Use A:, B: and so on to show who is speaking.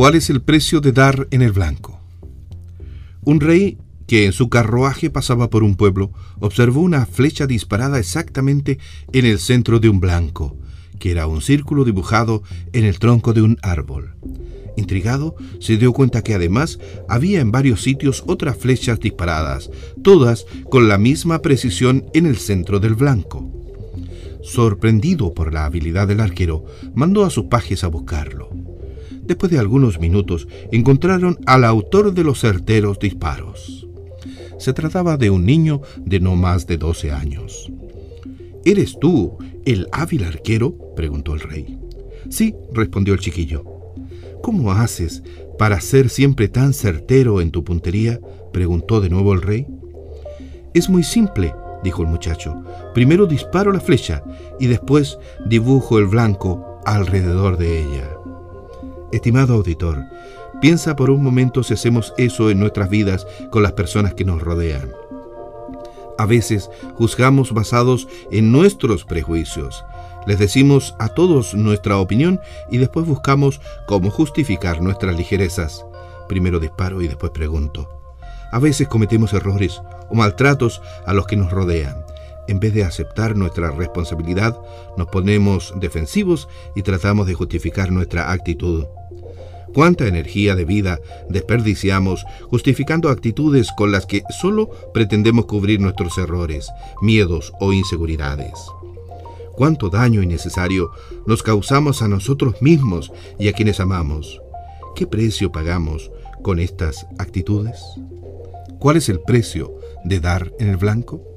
A: ¿Cuál es el precio de dar en el blanco? Un rey que en su carruaje pasaba por un pueblo observó una flecha disparada exactamente en el centro de un blanco, que era un círculo dibujado en el tronco de un árbol. Intrigado, se dio cuenta que además había en varios sitios otras flechas disparadas, todas con la misma precisión en el centro del blanco. Sorprendido por la habilidad del arquero, mandó a sus pajes a buscarlo. Después de algunos minutos, encontraron al autor de los certeros disparos. Se trataba de un niño de no más de 12 años. ¿Eres tú el hábil arquero? preguntó el rey. Sí, respondió el chiquillo. ¿Cómo haces para ser siempre tan certero en tu puntería? preguntó de nuevo el rey. Es muy simple, dijo el muchacho. Primero disparo la flecha y después dibujo el blanco alrededor de ella. Estimado auditor, piensa por un momento si hacemos eso en nuestras vidas con las personas que nos rodean. A veces juzgamos basados en nuestros prejuicios. Les decimos a todos nuestra opinión y después buscamos cómo justificar nuestras ligerezas. Primero disparo y después pregunto. A veces cometemos errores o maltratos a los que nos rodean. En vez de aceptar nuestra responsabilidad, nos ponemos defensivos y tratamos de justificar nuestra actitud. ¿Cuánta energía de vida desperdiciamos justificando actitudes con las que solo pretendemos cubrir nuestros errores, miedos o inseguridades? ¿Cuánto daño innecesario nos causamos a nosotros mismos y a quienes amamos? ¿Qué precio pagamos con estas actitudes? ¿Cuál es el precio de dar en el blanco?